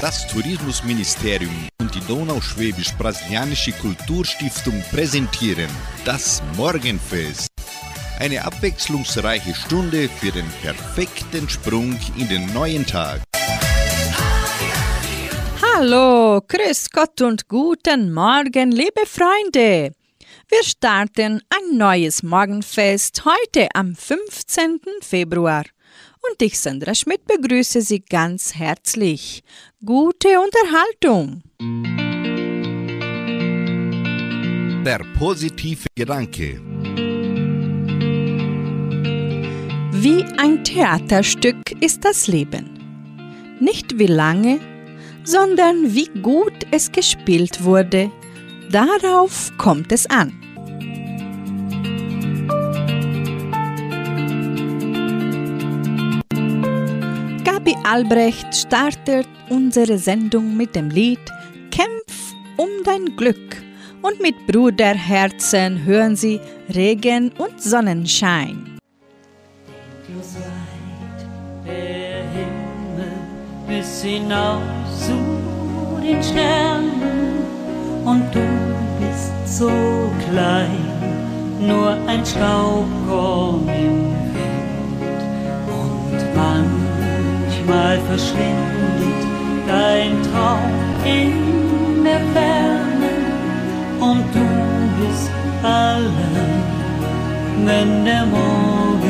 Das Tourismusministerium und die Donauschwäbisch-Brasilianische Kulturstiftung präsentieren das Morgenfest. Eine abwechslungsreiche Stunde für den perfekten Sprung in den neuen Tag. Hallo, grüß Gott und guten Morgen, liebe Freunde. Wir starten ein neues Morgenfest heute am 15. Februar. Und ich, Sandra Schmidt, begrüße Sie ganz herzlich. Gute Unterhaltung. Der positive Gedanke. Wie ein Theaterstück ist das Leben. Nicht wie lange, sondern wie gut es gespielt wurde. Darauf kommt es an. Gabi Albrecht startet unsere Sendung mit dem Lied Kämpf um dein Glück und mit Bruderherzen hören Sie Regen und Sonnenschein. Endlos weit der Himmel bis hinaus zu den Sternen. Und du bist so klein, nur ein Staubkorn im Wind. Und manchmal verschwindet dein Traum in der Ferne und du bist allein, wenn der Morgen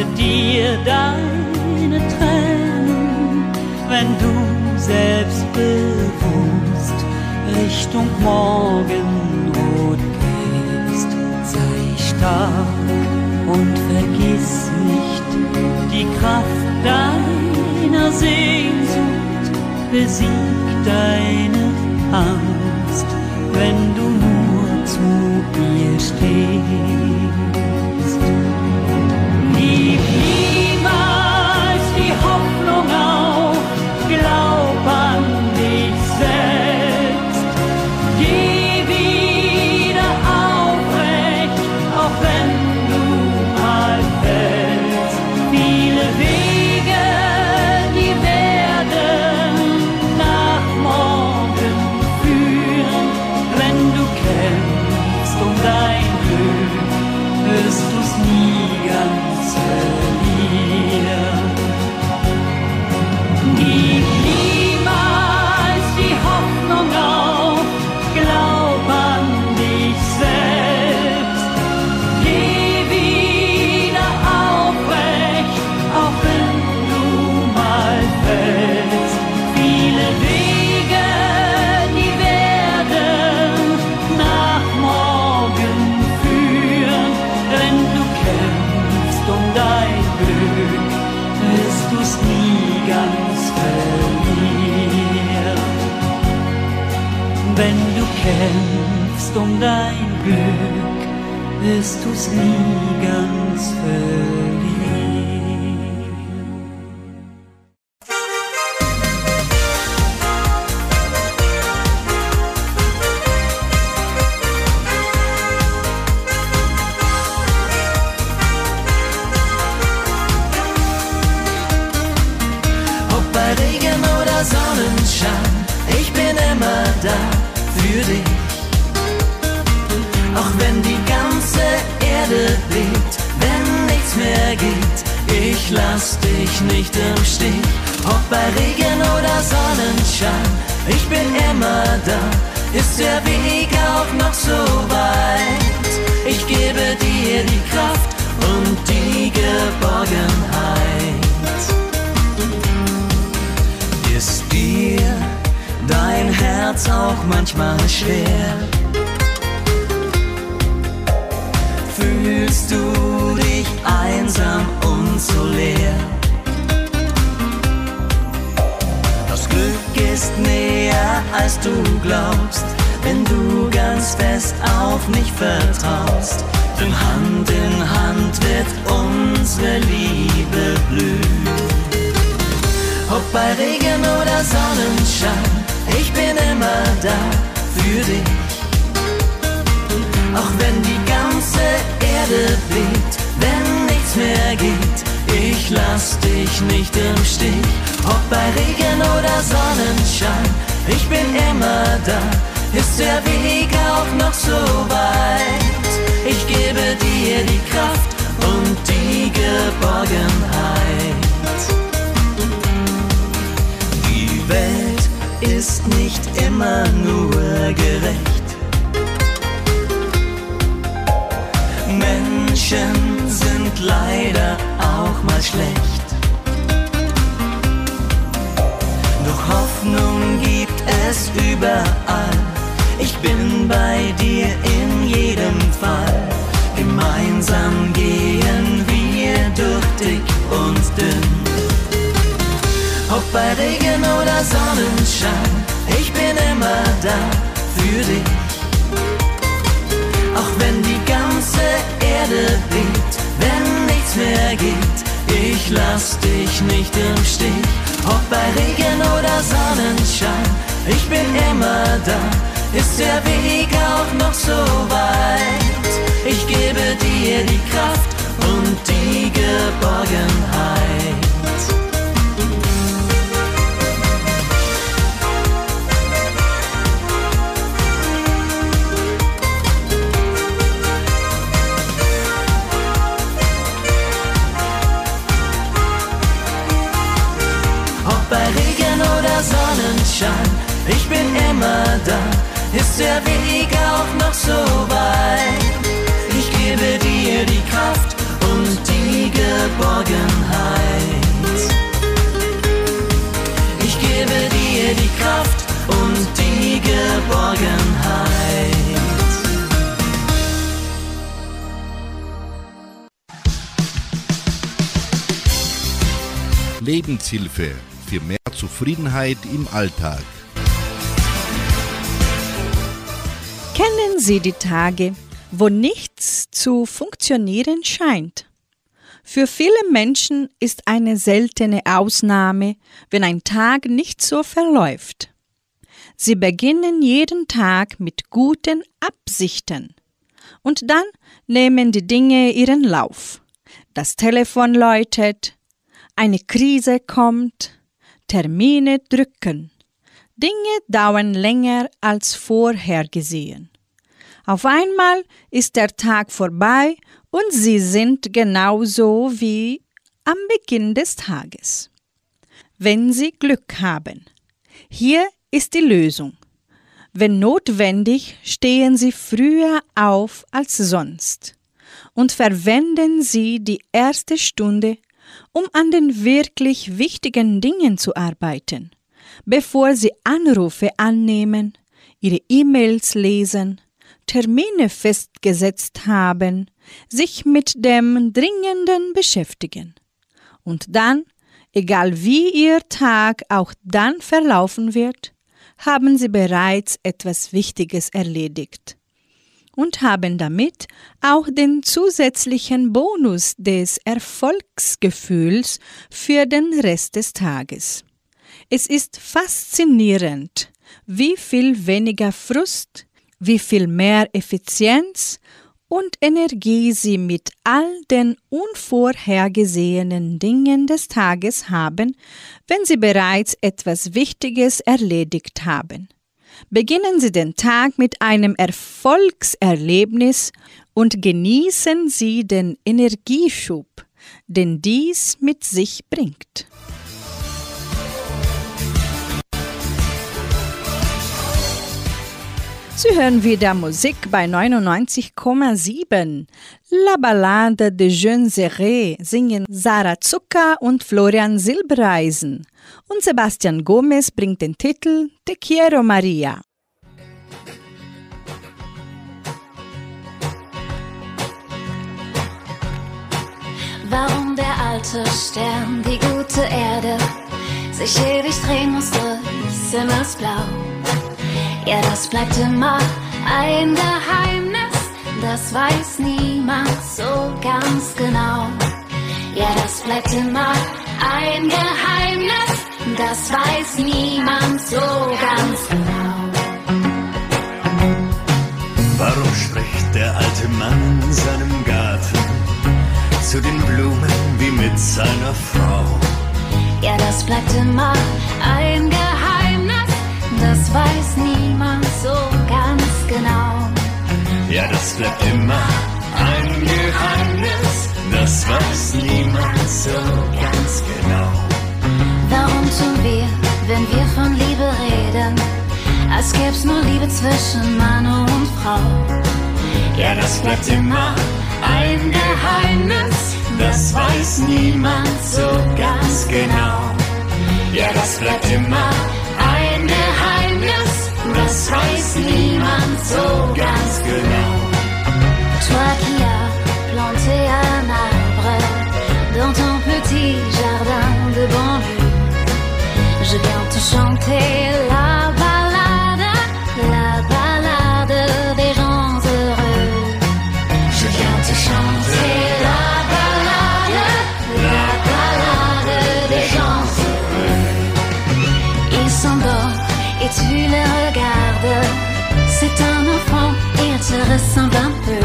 trocknet dir deine Tränen, wenn du selbstbewusst Richtung Morgenrot gehst. Sei stark und vergiss nicht die Kraft deiner Sehnsucht, besieg deine Angst, wenn du Auch wenn die ganze Erde bebt, wenn nichts mehr geht, ich lass dich nicht im Stich. Ob bei Regen oder Sonnenschein, ich bin immer da, ist der Weg auch noch so weit. Ich gebe dir die Kraft und die Geborgenheit. Welt ist nicht immer nur gerecht. Leider auch mal schlecht. Doch Hoffnung gibt es überall. Ich bin bei dir in jedem Fall. Gemeinsam gehen wir durch dick und dünn. Ob bei Regen oder Sonnenschein, ich bin immer da für dich. Auch wenn die ganze Erde wenn geht, ich lass dich nicht im Stich. Ob bei Regen oder Sonnenschein, ich bin immer da, ist der Weg auch noch so weit. Ich gebe dir die Kraft und die Geborgenheit. Sonnenschein, ich bin immer da, ist der Weg auch noch so weit. Ich gebe dir die Kraft und die Geborgenheit. Ich gebe dir die Kraft und die Geborgenheit. Lebenshilfe für mehr Zufriedenheit im Alltag. Kennen Sie die Tage, wo nichts zu funktionieren scheint? Für viele Menschen ist eine seltene Ausnahme, wenn ein Tag nicht so verläuft. Sie beginnen jeden Tag mit guten Absichten. Und dann nehmen die Dinge ihren Lauf. Das Telefon läutet, eine Krise kommt, Termine drücken. Dinge dauern länger als vorhergesehen. Auf einmal ist der Tag vorbei und sie sind genauso wie am Beginn des Tages. Wenn Sie Glück haben. Hier ist die Lösung. Wenn notwendig, stehen Sie früher auf als sonst und verwenden Sie die erste Stunde um an den wirklich wichtigen Dingen zu arbeiten, bevor Sie Anrufe annehmen, Ihre E-Mails lesen, Termine festgesetzt haben, sich mit dem Dringenden beschäftigen. Und dann, egal wie Ihr Tag auch dann verlaufen wird, haben Sie bereits etwas Wichtiges erledigt und haben damit auch den zusätzlichen Bonus des Erfolgsgefühls für den Rest des Tages. Es ist faszinierend, wie viel weniger Frust, wie viel mehr Effizienz und Energie sie mit all den unvorhergesehenen Dingen des Tages haben, wenn sie bereits etwas Wichtiges erledigt haben. Beginnen Sie den Tag mit einem Erfolgserlebnis und genießen Sie den Energieschub, den dies mit sich bringt. Sie hören wieder Musik bei 99,7. La Ballade de Jeune Serré singen Sarah Zucker und Florian Silbereisen. Und Sebastian Gomez bringt den Titel Te quiero Maria. Warum der alte Stern, die gute Erde, sich ewig drehen musste, ist. Ja, das bleibt immer ein Geheimnis, das weiß niemand so ganz genau. Ja, das bleibt immer ein Geheimnis, das weiß niemand so ganz genau. Warum spricht der alte Mann in seinem Garten zu den Blumen wie mit seiner Frau? Ja, das bleibt immer ein Geheimnis, das weiß niemand so ganz genau. Ja, das bleibt immer ein Geheimnis, das weiß niemand so ganz genau. Warum tun wir, wenn wir von Liebe reden, als gäb's nur Liebe zwischen Mann und Frau? Ja, das bleibt immer ein Geheimnis, das weiß niemand so ganz genau. Ja, das bleibt immer ein Geheimnis, Toi qui as planté un arbre dans ton petit jardin de banlieue, je viens te chanter te ressemble un peu.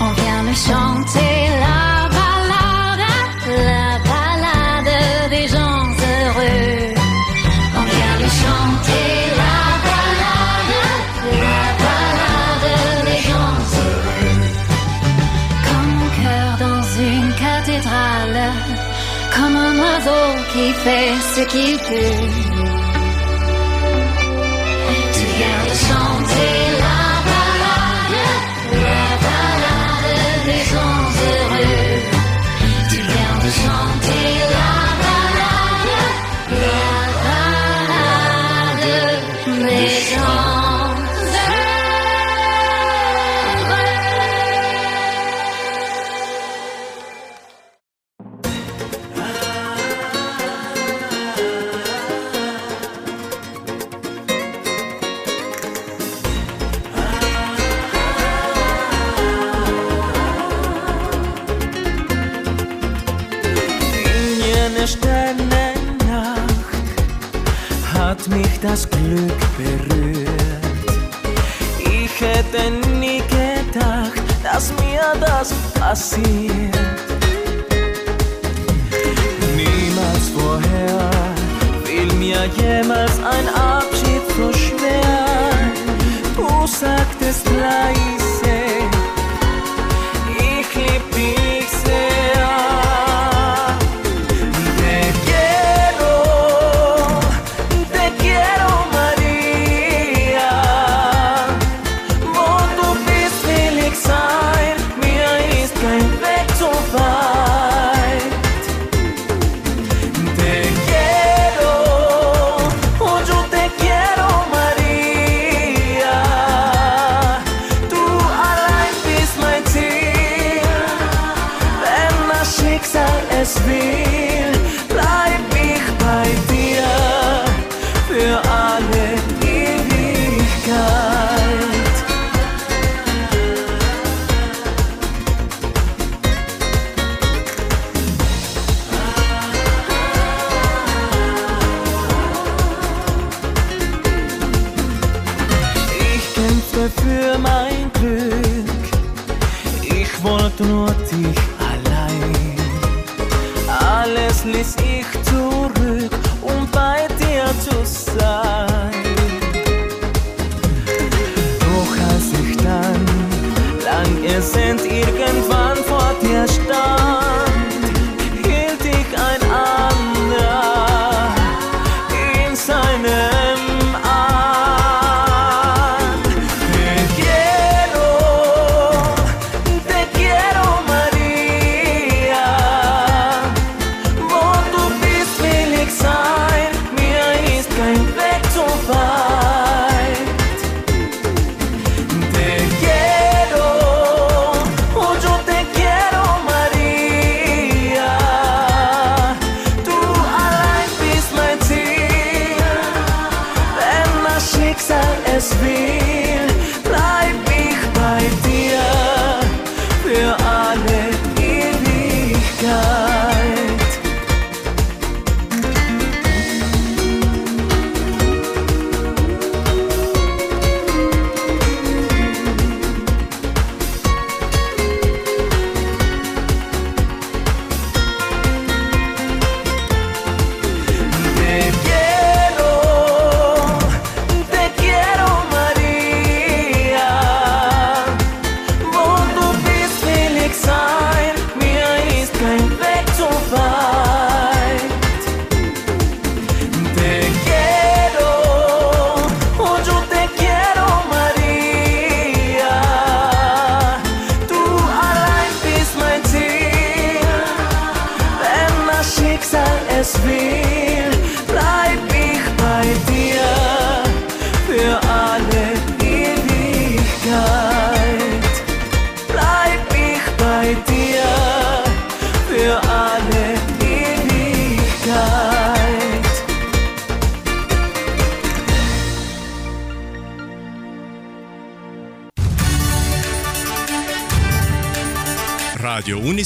On vient lui chanter la ballade, la ballade des gens heureux. On vient lui chanter la ballade, la ballade des gens heureux. Comme mon cœur dans une cathédrale, comme un oiseau qui fait ce qu'il peut. Hätte nie gedacht, dass mir das passiert. Niemals vorher fiel mir jemals ein Abschied so schwer. Du sagtest leise,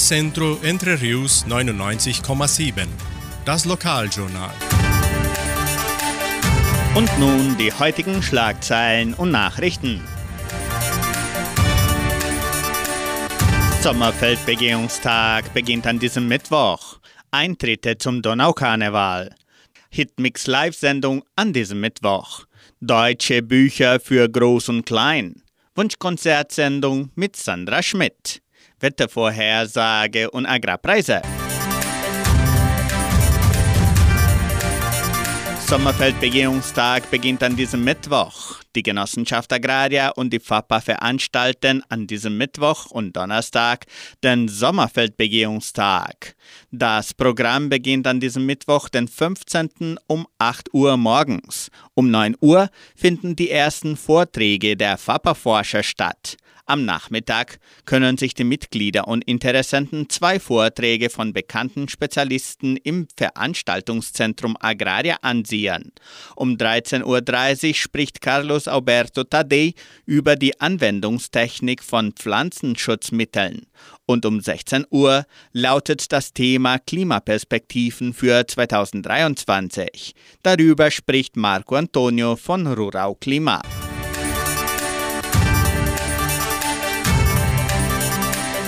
Unicentro Entre Rius 99,7. Das Lokaljournal. Und nun die heutigen Schlagzeilen und Nachrichten. Sommerfeldbegehungstag beginnt an diesem Mittwoch. Eintritte zum Donaukarneval. Hitmix Live-Sendung an diesem Mittwoch. Deutsche Bücher für Groß und Klein. Wunschkonzertsendung mit Sandra Schmidt. Wettervorhersage und Agrarpreise. Sommerfeldbegehungstag beginnt an diesem Mittwoch. Die Genossenschaft Agraria und die FAPA veranstalten an diesem Mittwoch und Donnerstag den Sommerfeldbegehungstag. Das Programm beginnt an diesem Mittwoch, den 15. um 8 Uhr morgens. Um 9 Uhr finden die ersten Vorträge der FAPA-Forscher statt. Am Nachmittag können sich die Mitglieder und Interessenten zwei Vorträge von bekannten Spezialisten im Veranstaltungszentrum Agraria ansehen. Um 13.30 Uhr spricht Carlos Alberto Tadei über die Anwendungstechnik von Pflanzenschutzmitteln. Und um 16 Uhr lautet das Thema Klimaperspektiven für 2023. Darüber spricht Marco Antonio von Rural Klima.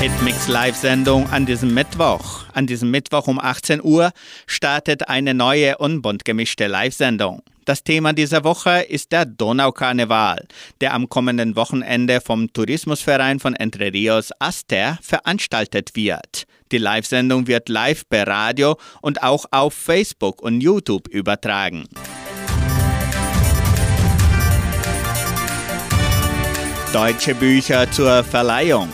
Hitmix Live-Sendung an diesem Mittwoch. An diesem Mittwoch um 18 Uhr startet eine neue und bunt gemischte Live-Sendung. Das Thema dieser Woche ist der Donaukarneval, der am kommenden Wochenende vom Tourismusverein von Entre Rios Aster veranstaltet wird. Die Live-Sendung wird live per Radio und auch auf Facebook und YouTube übertragen. Deutsche Bücher zur Verleihung.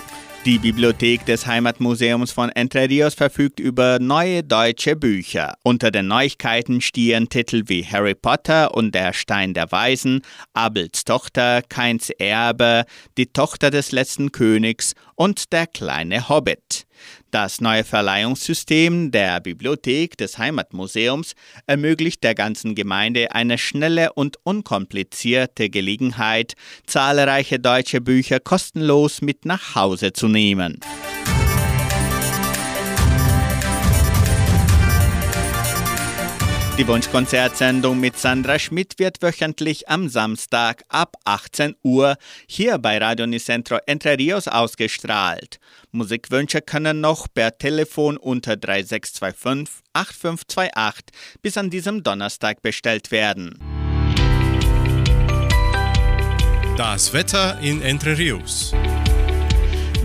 Die Bibliothek des Heimatmuseums von Entre Rios verfügt über neue deutsche Bücher. Unter den Neuigkeiten stehen Titel wie Harry Potter und der Stein der Weisen, Abels Tochter, Keins Erbe, Die Tochter des letzten Königs und Der kleine Hobbit. Das neue Verleihungssystem der Bibliothek des Heimatmuseums ermöglicht der ganzen Gemeinde eine schnelle und unkomplizierte Gelegenheit, zahlreiche deutsche Bücher kostenlos mit nach Hause zu nehmen. Die Wunschkonzertsendung mit Sandra Schmidt wird wöchentlich am Samstag ab 18 Uhr hier bei Radio Nicentro Entre Rios ausgestrahlt. Musikwünsche können noch per Telefon unter 3625 8528 bis an diesem Donnerstag bestellt werden. Das Wetter in Entre Rios.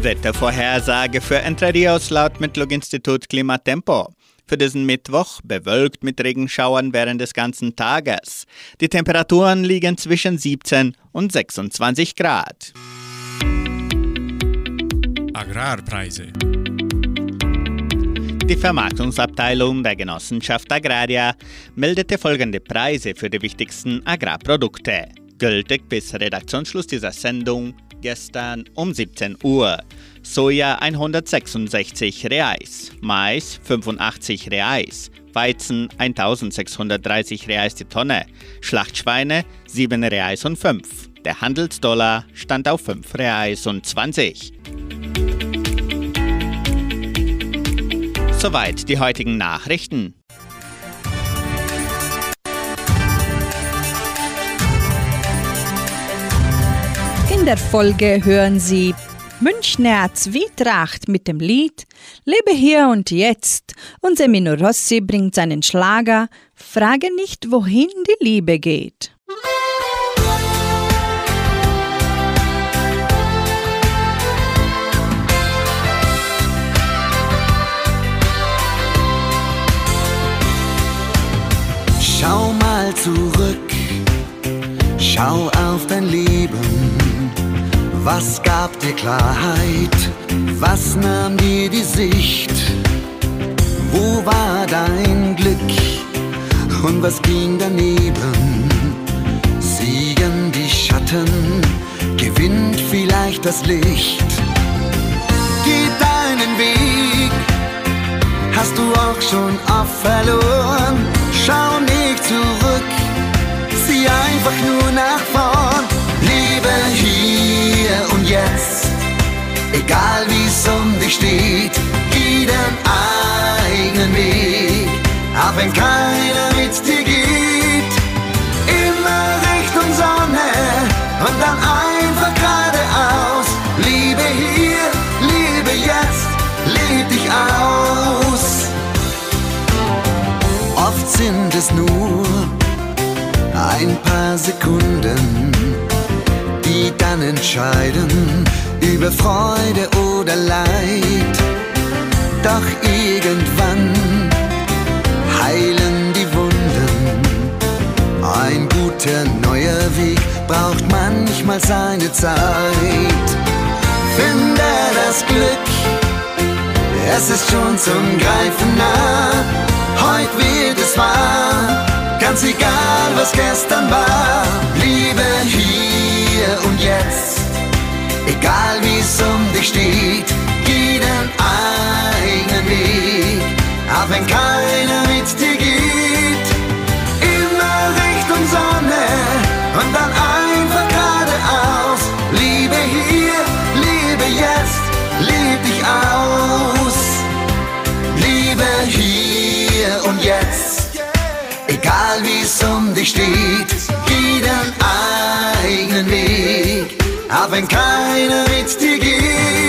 Wettervorhersage für Entre Rios laut Metlog-Institut Klimatempo. Für diesen Mittwoch bewölkt mit Regenschauern während des ganzen Tages. Die Temperaturen liegen zwischen 17 und 26 Grad. Agrarpreise. Die Vermarktungsabteilung der Genossenschaft Agraria meldete folgende Preise für die wichtigsten Agrarprodukte. Gültig bis Redaktionsschluss dieser Sendung gestern um 17 Uhr. Soja 166 Reais, Mais 85 Reais, Weizen 1630 Reais die Tonne, Schlachtschweine 7 Reais und 5. Der Handelsdollar stand auf 5 Reais und 20. Soweit die heutigen Nachrichten. In der Folge hören Sie Münchner Zwietracht mit dem Lied Lebe hier und jetzt und Semino Rossi bringt seinen Schlager Frage nicht, wohin die Liebe geht. Schau mal zurück, schau auf dein Leben. Was gab dir Klarheit? Was nahm dir die Sicht? Wo war dein Glück? Und was ging daneben? Siegen die Schatten, gewinnt vielleicht das Licht. Geh deinen Weg, hast du auch schon oft verloren. Schau nicht zurück, sieh einfach nur nach vorn. Lebe hier und jetzt, egal wie es um dich steht, geh deinen eigenen Weg, auch wenn keiner mit dir geht. Immer Richtung Sonne und dann einfach geradeaus. Liebe hier, liebe jetzt, leb dich aus. Oft sind es nur ein paar Sekunden, die dann entscheiden über Freude oder Leid. Doch irgendwann heilen die Wunden. Ein guter neuer Weg braucht manchmal seine Zeit. Finde das Glück, es ist schon zum Greifen nah. Heute wird es wahr, ganz egal was gestern war. Liebe hier und jetzt, egal wie es um dich steht, geh den eigenen Weg, auch wenn keiner mit dir geht. Immer Richtung Sonne und dann einfach geradeaus. Liebe hier, liebe jetzt, leb dich aus. Liebe hier und jetzt, egal wie es um dich steht, geh den eigenen Weg, auch wenn keiner mit dir geht.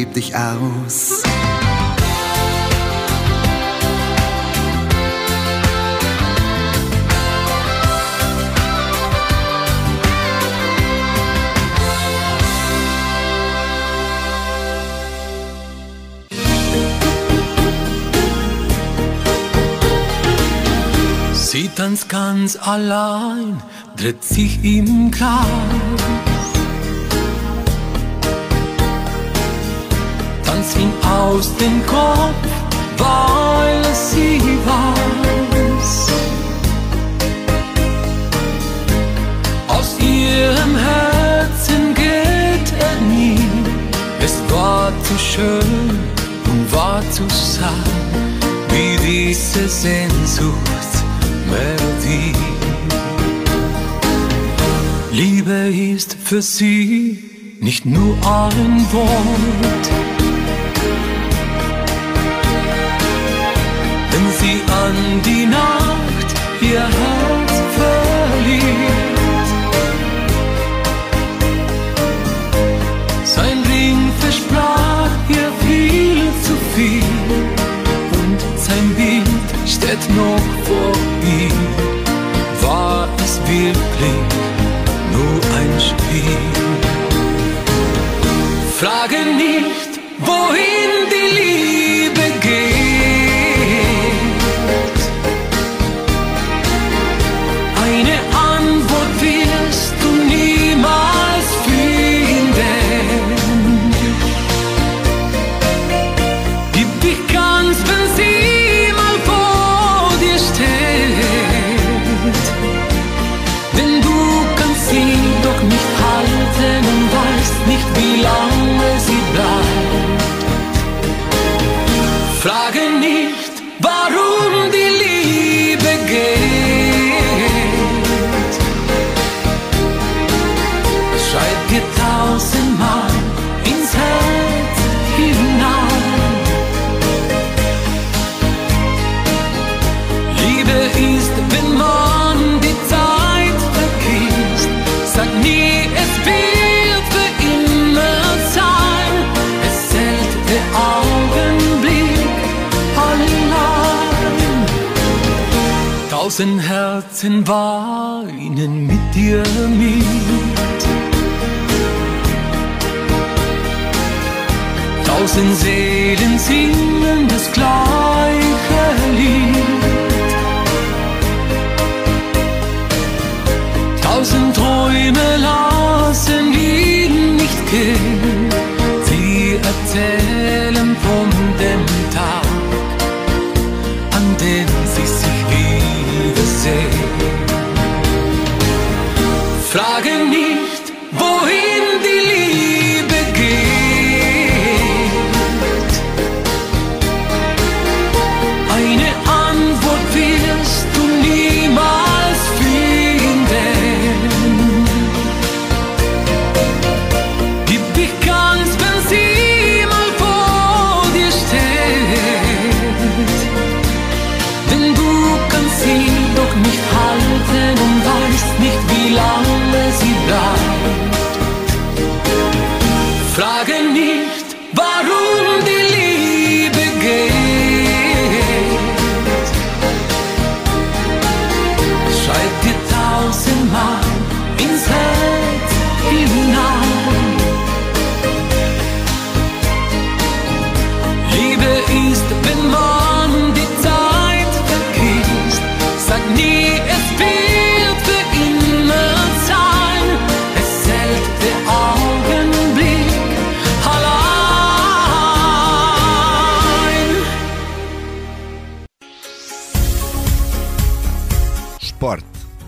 Leb dich aus. Sie tanzt ganz allein, dreht sich im Kreis. Tanzt ihm aus dem Kopf, weil sie weiß. Aus ihrem Herzen geht er nie. Es war zu schön und war zu sein, wie diese Sehnsuchtsmelodie. Liebe ist für sie nicht nur ein Wort. wann die Nacht ihr Herz verliert. Sein Ring versprach ihr viel zu viel und sein Bild steht noch vor ihm. War es wirklich nur ein Spiel? Frage nicht, wohin die Liebe. Tausend Herzen weinen mit dir mit. Tausend Seelen singen das gleiche Lied. Tausend Träume lassen ihn nicht gehen. Sie erzählen von dem Tag, Frage nicht,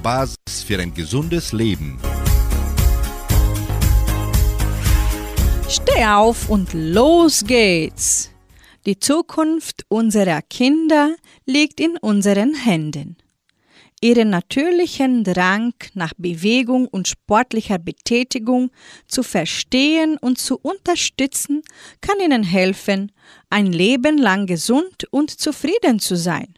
Basis für ein gesundes Leben. Steh auf und los geht's! Die Zukunft unserer Kinder liegt in unseren Händen. Ihren natürlichen Drang nach Bewegung und sportlicher Betätigung zu verstehen und zu unterstützen, kann ihnen helfen, ein Leben lang gesund und zufrieden zu sein.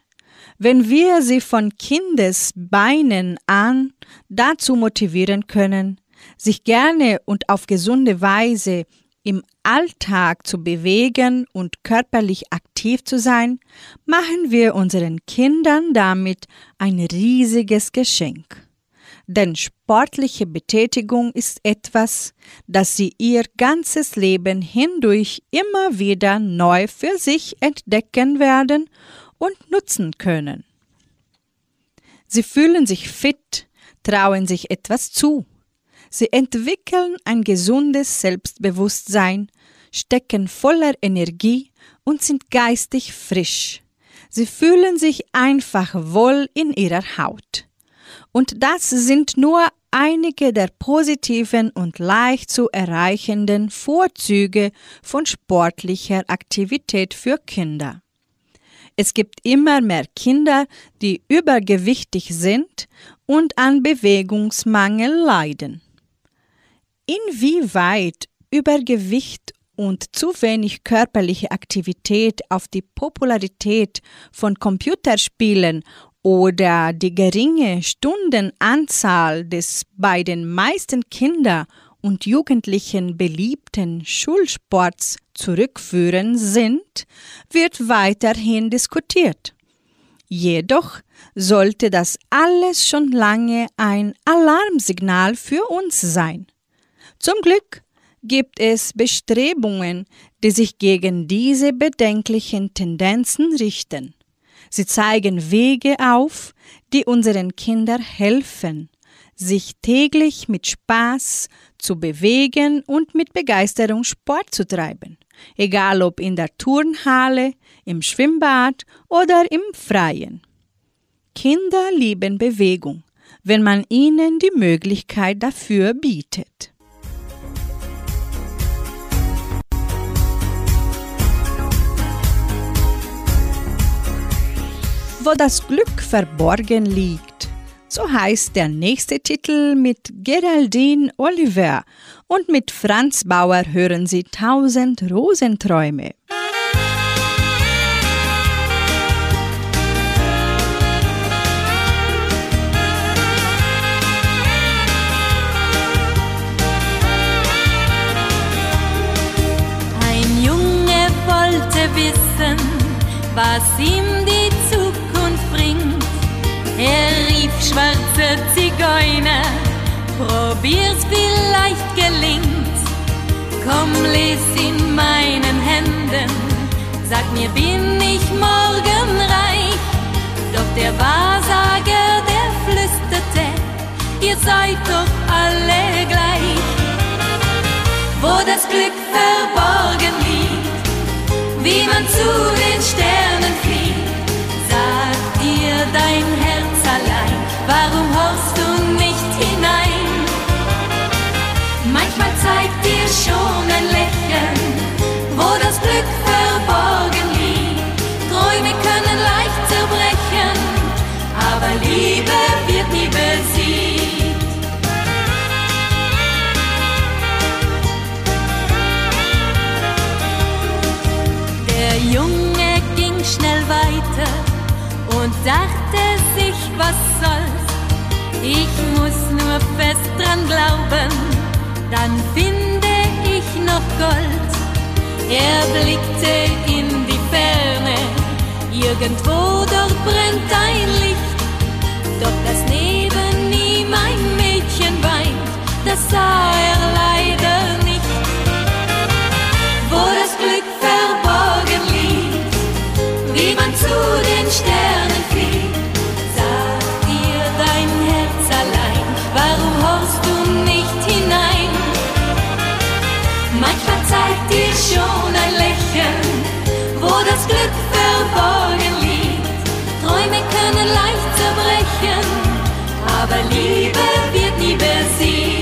Wenn wir sie von Kindesbeinen an dazu motivieren können, sich gerne und auf gesunde Weise im Alltag zu bewegen und körperlich aktiv zu sein, machen wir unseren Kindern damit ein riesiges Geschenk. Denn sportliche Betätigung ist etwas, das sie ihr ganzes Leben hindurch immer wieder neu für sich entdecken werden und nutzen können. Sie fühlen sich fit, trauen sich etwas zu. Sie entwickeln ein gesundes Selbstbewusstsein, stecken voller Energie und sind geistig frisch. Sie fühlen sich einfach wohl in ihrer Haut. Und das sind nur einige der positiven und leicht zu erreichenden Vorzüge von sportlicher Aktivität für Kinder. Es gibt immer mehr Kinder, die übergewichtig sind und an Bewegungsmangel leiden. Inwieweit Übergewicht und zu wenig körperliche Aktivität auf die Popularität von Computerspielen oder die geringe Stundenanzahl des bei den meisten Kinder und Jugendlichen beliebten Schulsports zurückführen sind, wird weiterhin diskutiert. Jedoch sollte das alles schon lange ein Alarmsignal für uns sein. Zum Glück gibt es Bestrebungen, die sich gegen diese bedenklichen Tendenzen richten. Sie zeigen Wege auf, die unseren Kindern helfen, sich täglich mit Spaß zu bewegen und mit Begeisterung Sport zu treiben, egal ob in der Turnhalle, im Schwimmbad oder im Freien. Kinder lieben Bewegung, wenn man ihnen die Möglichkeit dafür bietet. Wo das Glück verborgen liegt, so heißt der nächste Titel mit Geraldine Oliver und mit Franz Bauer hören Sie Tausend Rosenträume. Ein Junge wollte wissen, was ihm die Zukunft bringt. Er schwarze Zigeuner, probier's vielleicht gelingt. Komm, les in meinen Händen, sag mir, bin ich morgen reich? Doch der Wahrsager, der flüsterte, ihr seid doch alle gleich wo das Glück verborgen liegt, wie man zu den Sternen fliegt. Zeigt dir schon ein Lächeln, wo das Glück verborgen liegt. Träume können leicht zerbrechen, aber Liebe wird nie besiegt. Der Junge ging schnell weiter und dachte sich, was soll's. Ich muss nur fest dran glauben, dann finde ich noch Gold. Er blickte in die Ferne, irgendwo dort brennt ein Licht. Doch das neben ihm ein Mädchen weint, das sah er leider nicht. Wo das Glück verborgen liegt, wie man zu Glück verborgen liegt. Träume können leicht zerbrechen, aber Liebe wird nie besiegt.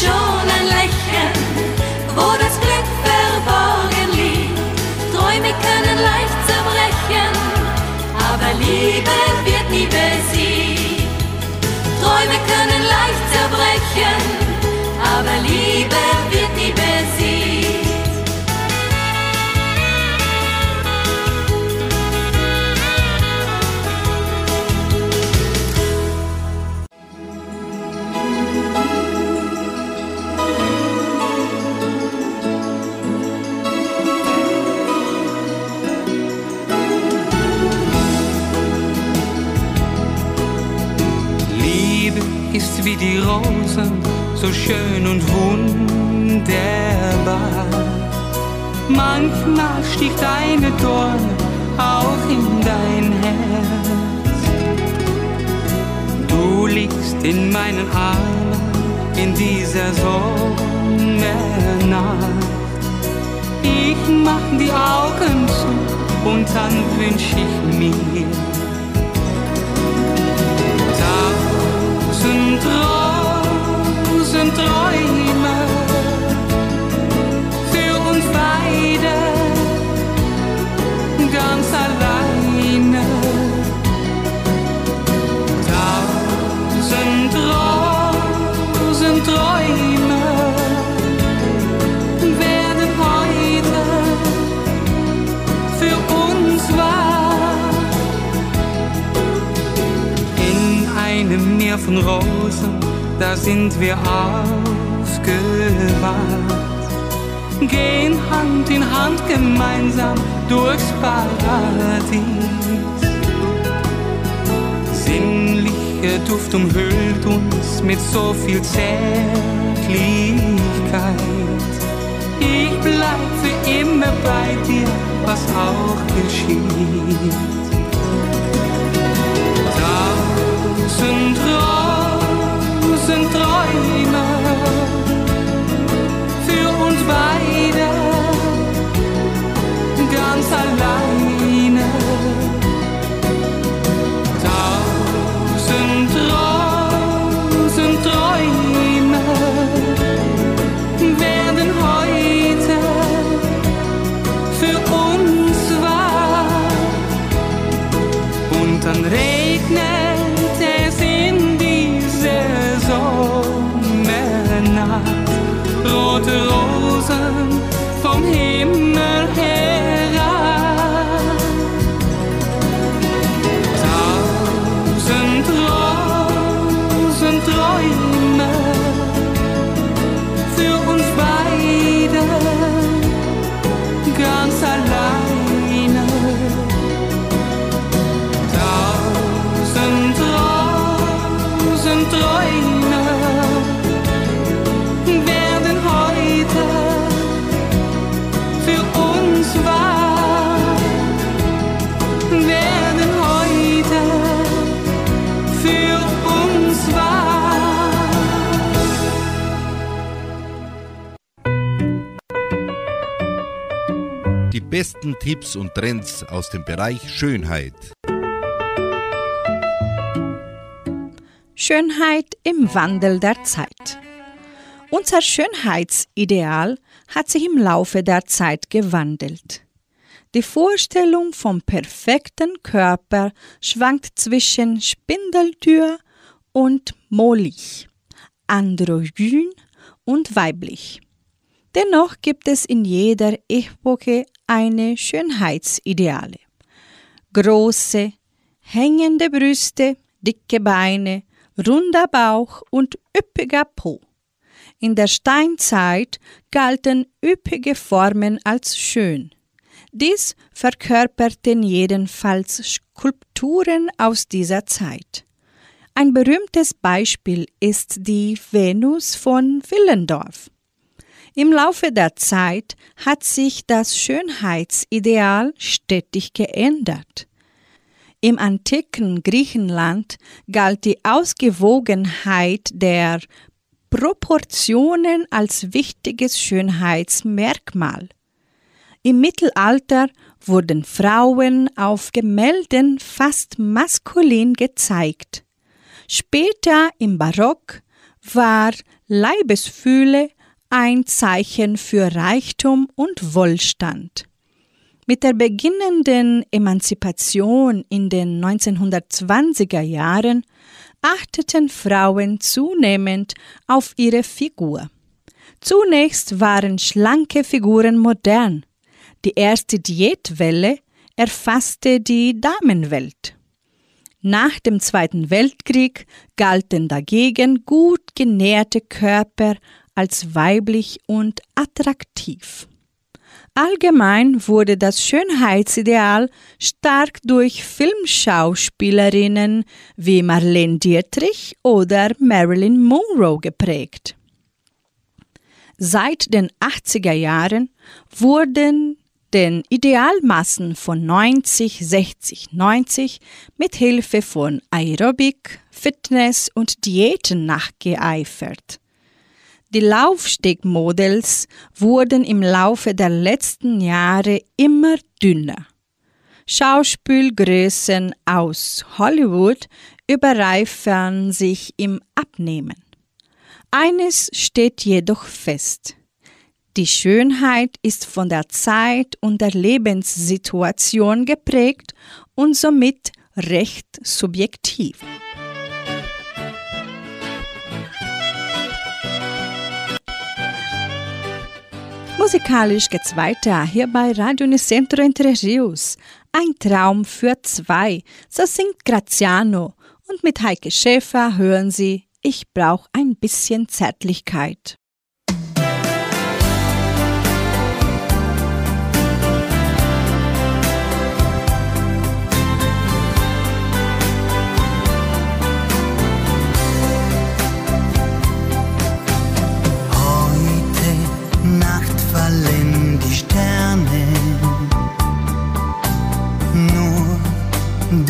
Zeigt Rosen, so schön und wunderbar. Manchmal sticht eine Dorne auch in dein Herz. Du liegst in meinen Armen in dieser Sommernacht. Ich mach die Augen zu und dann wünsch ich mir tausend Rosen einem Meer von Rosen, da sind wir aufgewacht. Gehen Hand in Hand gemeinsam durchs Paradies. Sinnlicher Duft umhüllt uns mit so viel Zärtlichkeit. Ich bleib für immer bei dir, was auch geschieht. Beide, ganz alleine. Besten Tipps und Trends aus dem Bereich Schönheit. Schönheit im Wandel der Zeit. Unser Schönheitsideal hat sich im Laufe der Zeit gewandelt. Die Vorstellung vom perfekten Körper schwankt zwischen Spindeltür und mollig, androgyn und weiblich. Dennoch gibt es in jeder Epoche eine Schönheitsideale. Große, hängende Brüste, dicke Beine, runder Bauch und üppiger Po. In der Steinzeit galten üppige Formen als schön. Dies verkörperten jedenfalls Skulpturen aus dieser Zeit. Ein berühmtes Beispiel ist die Venus von Willendorf. Im Laufe der Zeit hat sich das Schönheitsideal stetig geändert. Im antiken Griechenland galt die Ausgewogenheit der Proportionen als wichtiges Schönheitsmerkmal. Im Mittelalter wurden Frauen auf Gemälden fast maskulin gezeigt. Später im Barock war Leibesfühle ein Zeichen für Reichtum und Wohlstand. Mit der beginnenden Emanzipation in den 1920er Jahren achteten Frauen zunehmend auf ihre Figur. Zunächst waren schlanke Figuren modern. Die erste Diätwelle erfasste die Damenwelt. Nach dem Zweiten Weltkrieg galten dagegen gut genährte Körper als weiblich und attraktiv. Allgemein wurde das Schönheitsideal stark durch Filmschauspielerinnen wie Marlene Dietrich oder Marilyn Monroe geprägt. Seit den 80er Jahren wurden den Idealmassen von 90, 60, 90 mit Hilfe von Aerobik, Fitness und Diäten nachgeeifert. Die Laufstegmodels wurden im Laufe der letzten Jahre immer dünner. Schauspielgrößen aus Hollywood überreifern sich im Abnehmen. Eines steht jedoch fest. Die Schönheit ist von der Zeit und der Lebenssituation geprägt und somit recht subjektiv. Musikalisch geht's weiter hier bei Radio Unicentro Entre Rios. Ein Traum für zwei. So singt Graziano. Und mit Heike Schäfer hören Sie Ich brauch ein bisschen Zärtlichkeit.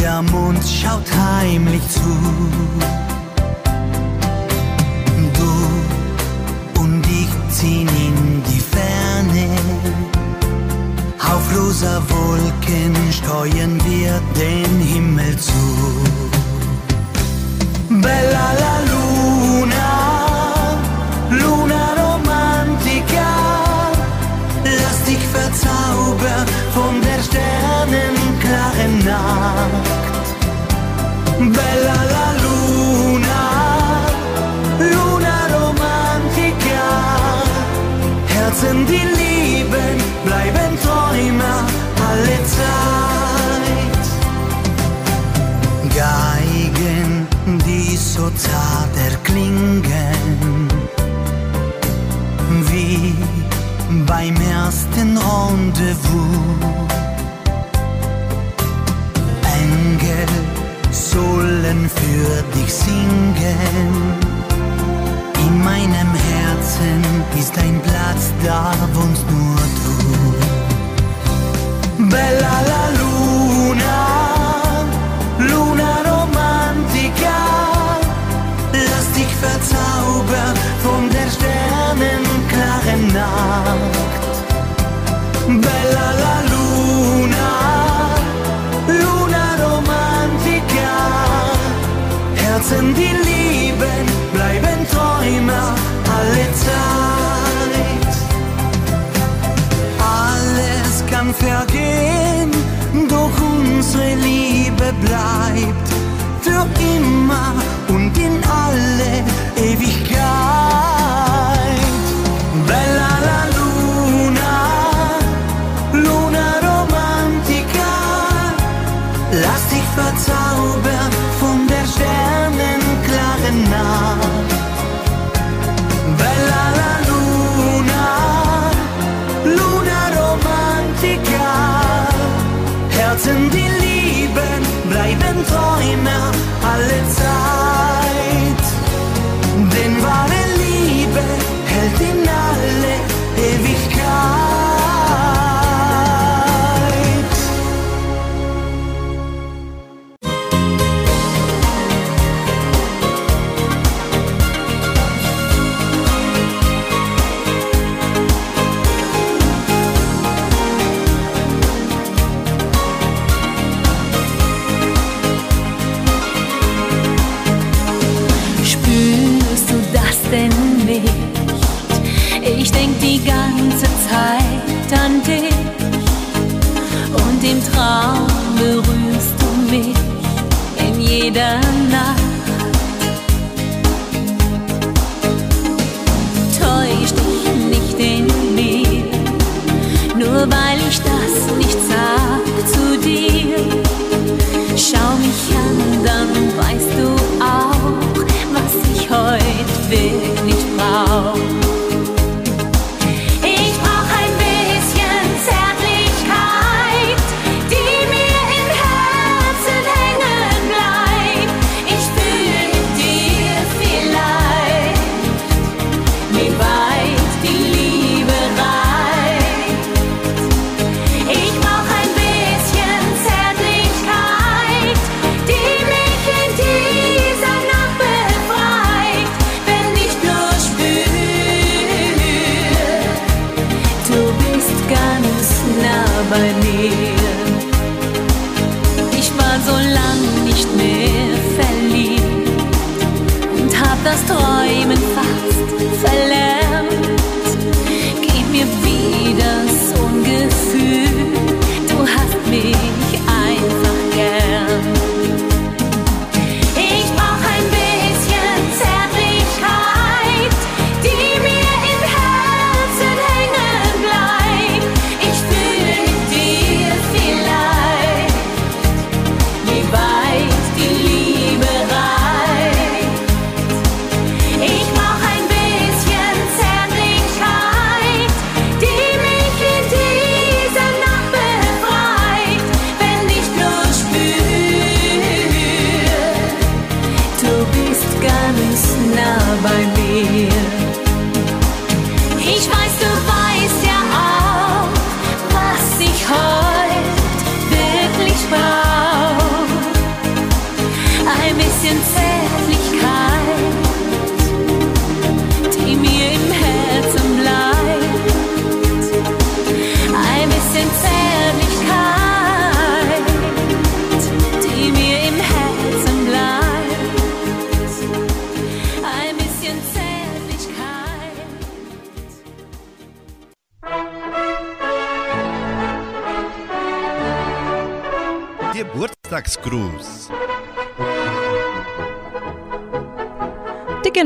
der Mond schaut heimlich zu. Du und ich ziehen in die Ferne. Auf rosa Wolken steuern wir den Himmel zu. davon soy.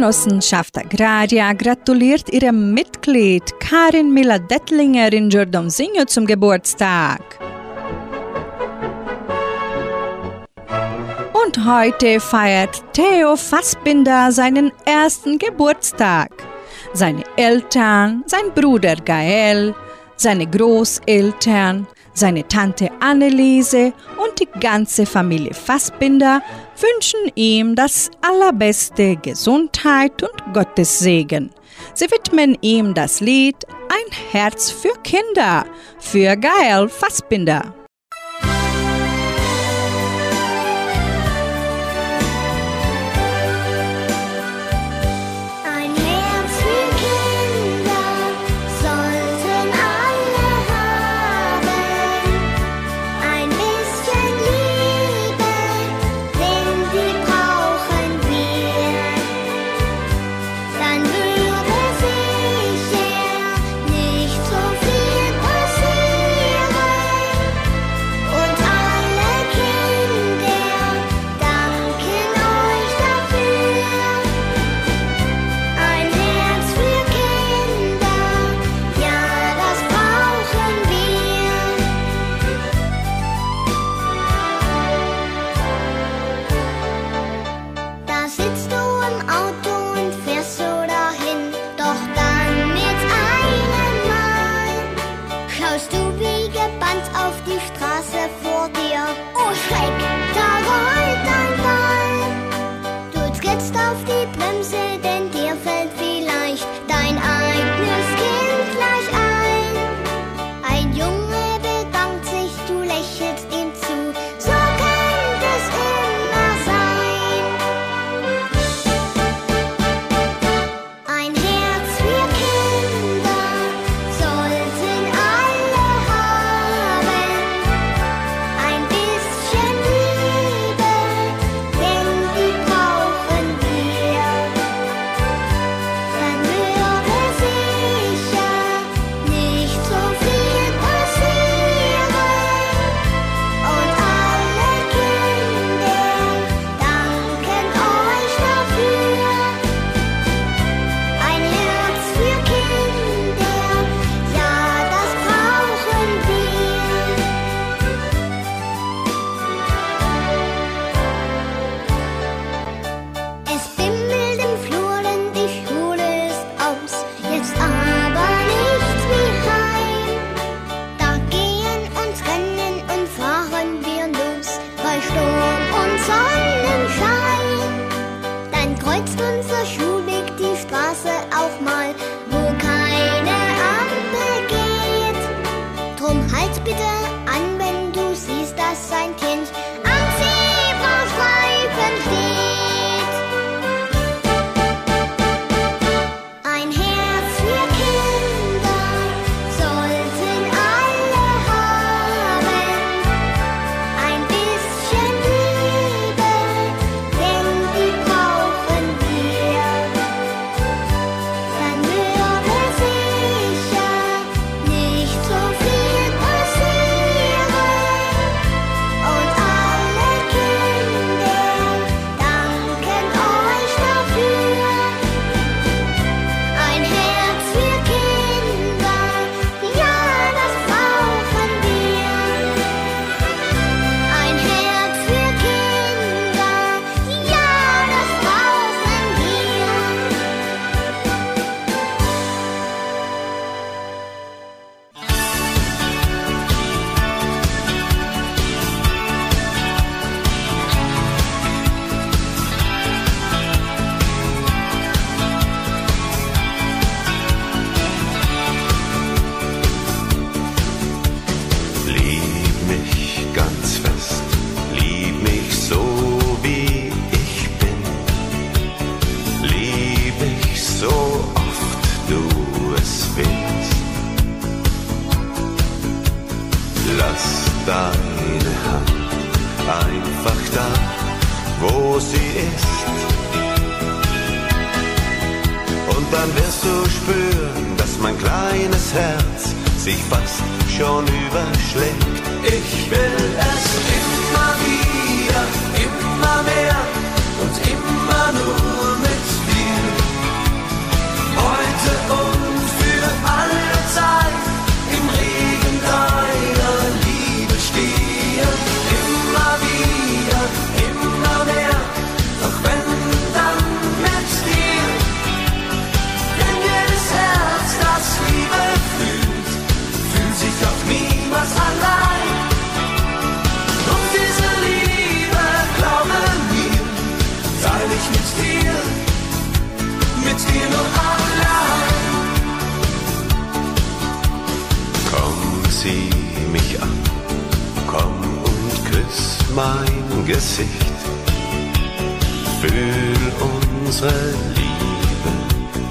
Genossenschaft Agraria gratuliert ihrem Mitglied Karin Miller-Dettlinger in Jordomsinho zum Geburtstag. Und heute feiert Theo Fassbinder seinen ersten Geburtstag. Seine Eltern, sein Bruder Gael, seine Großeltern, seine Tante Anneliese und die ganze Familie Fassbinder wünschen ihm das allerbeste Gesundheit und Gottes Segen. Sie widmen ihm das Lied Ein Herz für Kinder für Gael Fassbinder.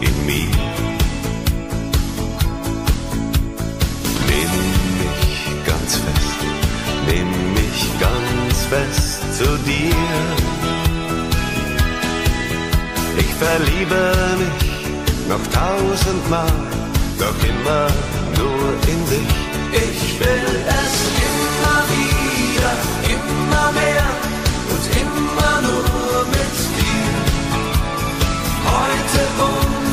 in mir. Nimm mich ganz fest, nimm mich ganz fest zu dir. Ich verliebe mich noch tausendmal, doch immer nur in dich. Ich will es immer wieder, immer mehr und immer nur mit dir. Heute und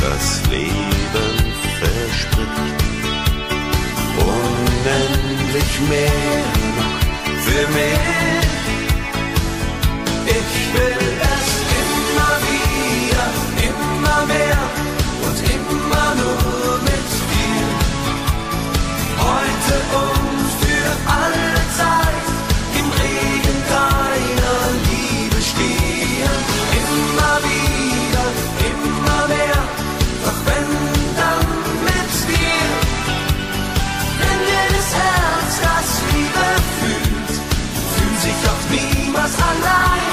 das Leben verspricht. Unendlich mehr noch für mehr. Ich will was alive.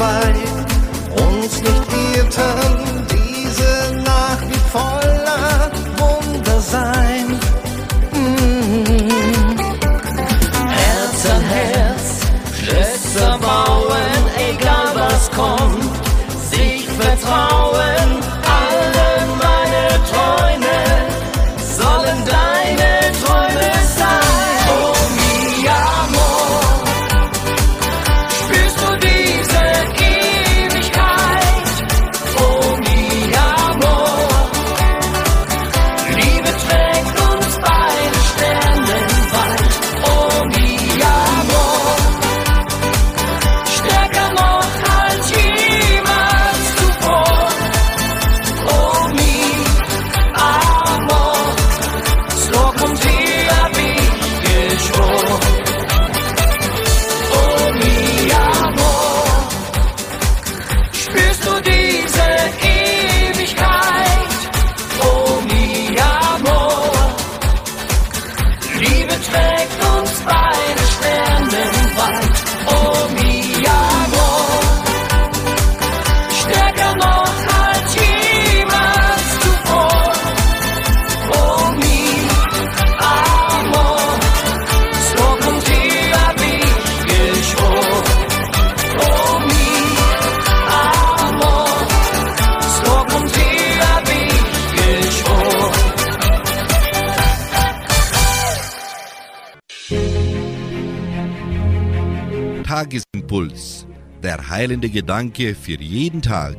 zwei uns nicht irrten. Heilende Gedanke für jeden Tag.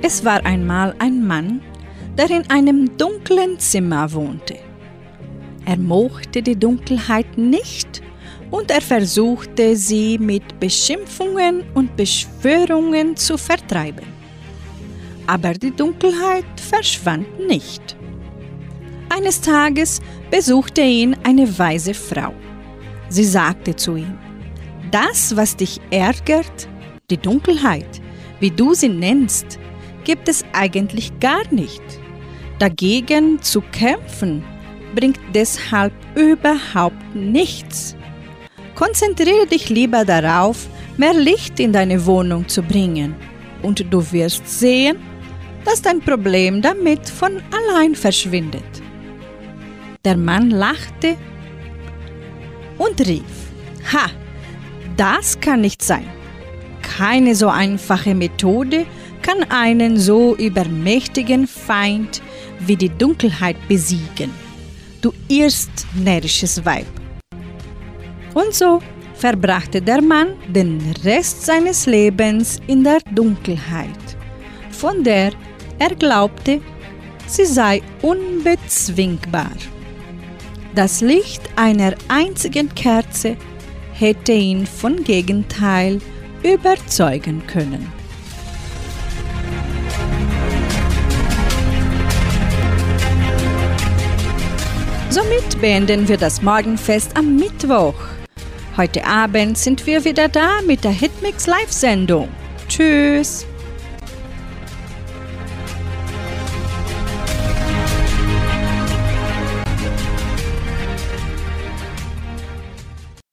Es war einmal ein Mann, der in einem dunklen Zimmer wohnte. Er mochte die Dunkelheit nicht und er versuchte sie mit Beschimpfungen und Beschwörungen zu vertreiben. Aber die Dunkelheit verschwand nicht. Eines Tages besuchte ihn eine weise Frau. Sie sagte zu ihm, das, was dich ärgert, die Dunkelheit, wie du sie nennst, gibt es eigentlich gar nicht. Dagegen zu kämpfen bringt deshalb überhaupt nichts. Konzentriere dich lieber darauf, mehr Licht in deine Wohnung zu bringen, und du wirst sehen, dass dein Problem damit von allein verschwindet. Der Mann lachte und rief, Ha, das kann nicht sein. Keine so einfache Methode kann einen so übermächtigen Feind wie die Dunkelheit besiegen. Du irrst, närrisches Weib. Und so verbrachte der Mann den Rest seines Lebens in der Dunkelheit, von der er glaubte, sie sei unbezwingbar. Das Licht einer einzigen Kerze hätte ihn von Gegenteil überzeugen können. Somit beenden wir das Morgenfest am Mittwoch. Heute Abend sind wir wieder da mit der Hitmix Live-Sendung. Tschüss!